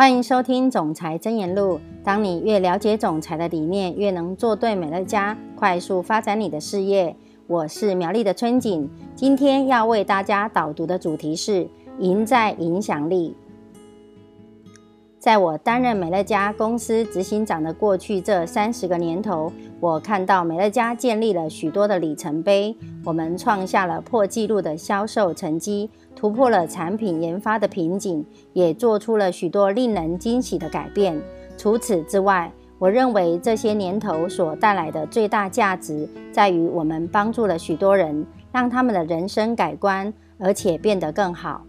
欢迎收听《总裁真言录》。当你越了解总裁的理念，越能做对美乐家，快速发展你的事业。我是苗栗的春景，今天要为大家导读的主题是“赢在影响力”。在我担任美乐家公司执行长的过去这三十个年头，我看到美乐家建立了许多的里程碑。我们创下了破纪录的销售成绩，突破了产品研发的瓶颈，也做出了许多令人惊喜的改变。除此之外，我认为这些年头所带来的最大价值，在于我们帮助了许多人，让他们的人生改观，而且变得更好。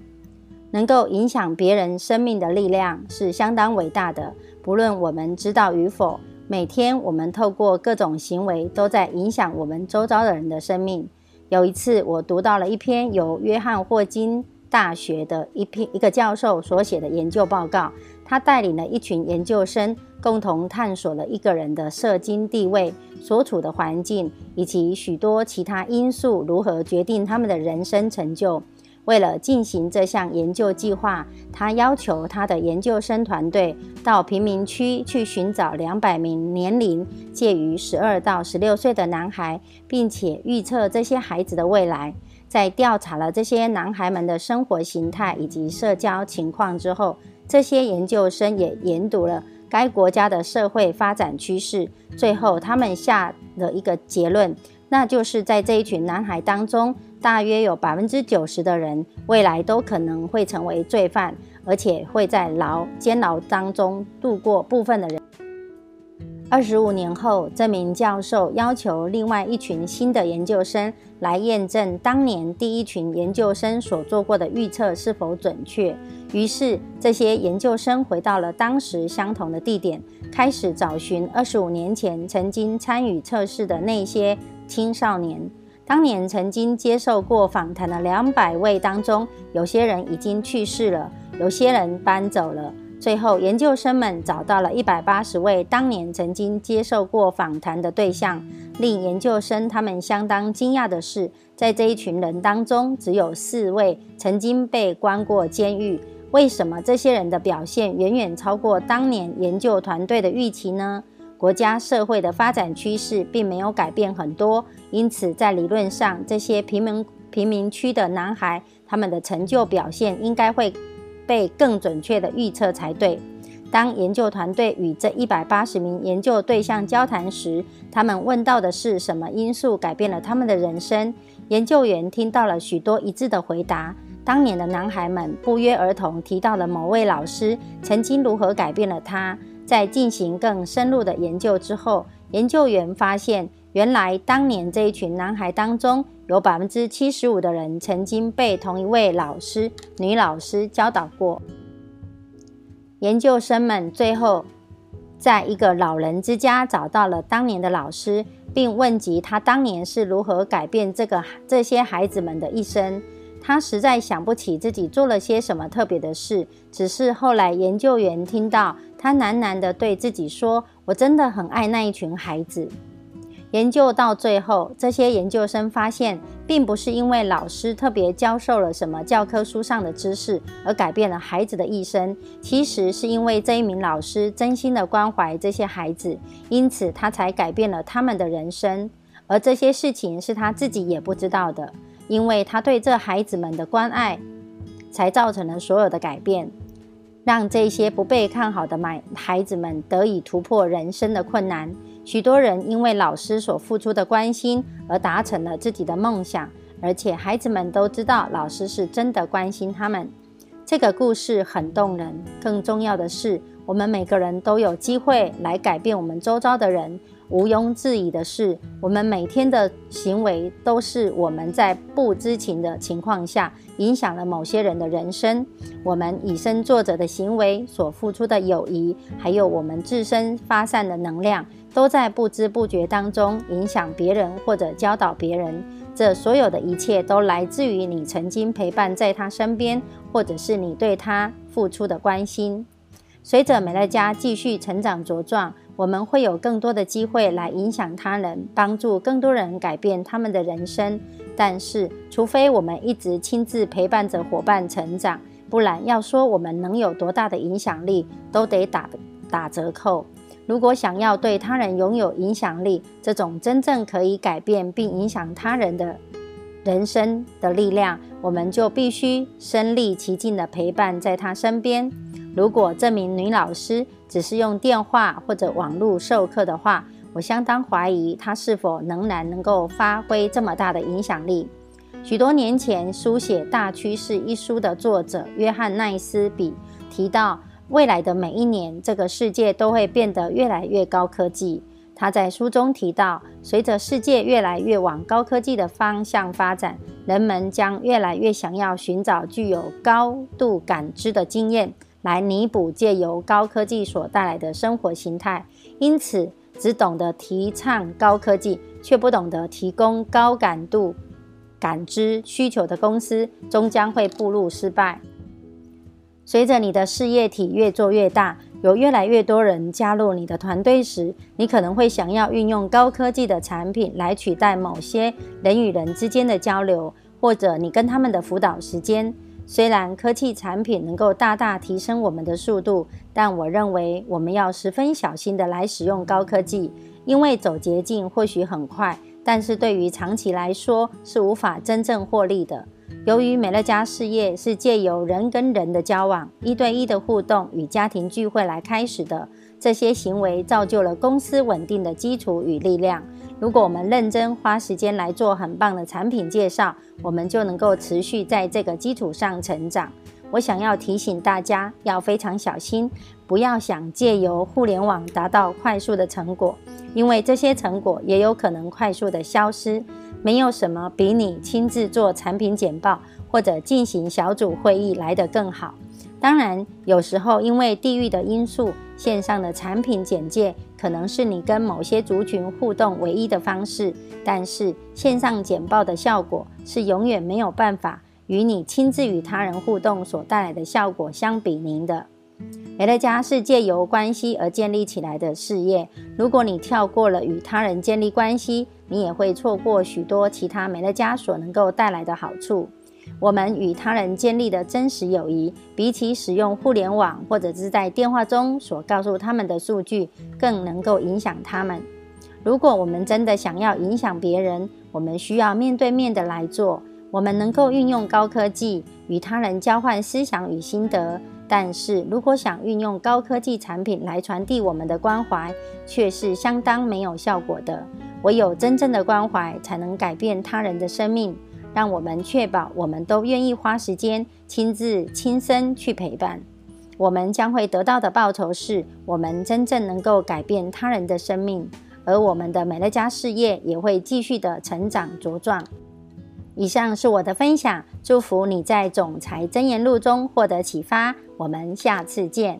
能够影响别人生命的力量是相当伟大的，不论我们知道与否。每天我们透过各种行为都在影响我们周遭的人的生命。有一次，我读到了一篇由约翰霍金大学的一篇一个教授所写的研究报告，他带领了一群研究生共同探索了一个人的社经地位、所处的环境以及许多其他因素如何决定他们的人生成就。为了进行这项研究计划，他要求他的研究生团队到贫民区去寻找两百名年龄介于十二到十六岁的男孩，并且预测这些孩子的未来。在调查了这些男孩们的生活形态以及社交情况之后，这些研究生也研读了该国家的社会发展趋势。最后，他们下了一个结论，那就是在这一群男孩当中。大约有百分之九十的人未来都可能会成为罪犯，而且会在牢监牢当中度过部分的人。二十五年后，这名教授要求另外一群新的研究生来验证当年第一群研究生所做过的预测是否准确。于是，这些研究生回到了当时相同的地点，开始找寻二十五年前曾经参与测试的那些青少年。当年曾经接受过访谈的两百位当中，有些人已经去世了，有些人搬走了。最后，研究生们找到了一百八十位当年曾经接受过访谈的对象。令研究生他们相当惊讶的是，在这一群人当中，只有四位曾经被关过监狱。为什么这些人的表现远远超过当年研究团队的预期呢？国家社会的发展趋势并没有改变很多，因此在理论上，这些贫民贫民区的男孩，他们的成就表现应该会被更准确的预测才对。当研究团队与这一百八十名研究对象交谈时，他们问到的是什么因素改变了他们的人生？研究员听到了许多一致的回答。当年的男孩们不约而同提到了某位老师曾经如何改变了他。在进行更深入的研究之后，研究员发现，原来当年这一群男孩当中，有百分之七十五的人曾经被同一位老师（女老师）教导过。研究生们最后在一个老人之家找到了当年的老师，并问及他当年是如何改变这个这些孩子们的一生。他实在想不起自己做了些什么特别的事，只是后来研究员听到他喃喃地对自己说：“我真的很爱那一群孩子。”研究到最后，这些研究生发现，并不是因为老师特别教授了什么教科书上的知识而改变了孩子的一生，其实是因为这一名老师真心的关怀这些孩子，因此他才改变了他们的人生，而这些事情是他自己也不知道的。因为他对这孩子们的关爱，才造成了所有的改变，让这些不被看好的买孩子们得以突破人生的困难。许多人因为老师所付出的关心而达成了自己的梦想，而且孩子们都知道老师是真的关心他们。这个故事很动人。更重要的是，我们每个人都有机会来改变我们周遭的人。毋庸置疑的是，我们每天的行为都是我们在不知情的情况下影响了某些人的人生。我们以身作则的行为所付出的友谊，还有我们自身发散的能量，都在不知不觉当中影响别人或者教导别人。这所有的一切都来自于你曾经陪伴在他身边，或者是你对他付出的关心。随着美乐家继续成长茁壮。我们会有更多的机会来影响他人，帮助更多人改变他们的人生。但是，除非我们一直亲自陪伴着伙伴成长，不然要说我们能有多大的影响力，都得打打折扣。如果想要对他人拥有影响力，这种真正可以改变并影响他人的人生的力量，我们就必须身历其境的陪伴在他身边。如果这名女老师只是用电话或者网络授课的话，我相当怀疑她是否仍然能够发挥这么大的影响力。许多年前，书写《大趋势》一书的作者约翰奈斯比提到，未来的每一年，这个世界都会变得越来越高科技。他在书中提到，随着世界越来越往高科技的方向发展，人们将越来越想要寻找具有高度感知的经验。来弥补借由高科技所带来的生活形态，因此只懂得提倡高科技，却不懂得提供高感度感知需求的公司，终将会步入失败。随着你的事业体越做越大，有越来越多人加入你的团队时，你可能会想要运用高科技的产品来取代某些人与人之间的交流，或者你跟他们的辅导时间。虽然科技产品能够大大提升我们的速度，但我认为我们要十分小心的来使用高科技，因为走捷径或许很快，但是对于长期来说是无法真正获利的。由于美乐家事业是借由人跟人的交往、一对一的互动与家庭聚会来开始的，这些行为造就了公司稳定的基础与力量。如果我们认真花时间来做很棒的产品介绍，我们就能够持续在这个基础上成长。我想要提醒大家，要非常小心，不要想借由互联网达到快速的成果，因为这些成果也有可能快速的消失。没有什么比你亲自做产品简报或者进行小组会议来得更好。当然，有时候因为地域的因素，线上的产品简介可能是你跟某些族群互动唯一的方式。但是，线上简报的效果是永远没有办法与你亲自与他人互动所带来的效果相比拟的。美乐家是借由关系而建立起来的事业。如果你跳过了与他人建立关系，你也会错过许多其他美乐家所能够带来的好处。我们与他人建立的真实友谊，比起使用互联网或者是在电话中所告诉他们的数据，更能够影响他们。如果我们真的想要影响别人，我们需要面对面的来做。我们能够运用高科技与他人交换思想与心得，但是如果想运用高科技产品来传递我们的关怀，却是相当没有效果的。唯有真正的关怀，才能改变他人的生命。让我们确保，我们都愿意花时间亲自亲身去陪伴。我们将会得到的报酬是，我们真正能够改变他人的生命，而我们的美乐家事业也会继续的成长茁壮。以上是我的分享，祝福你在总裁真言录中获得启发。我们下次见。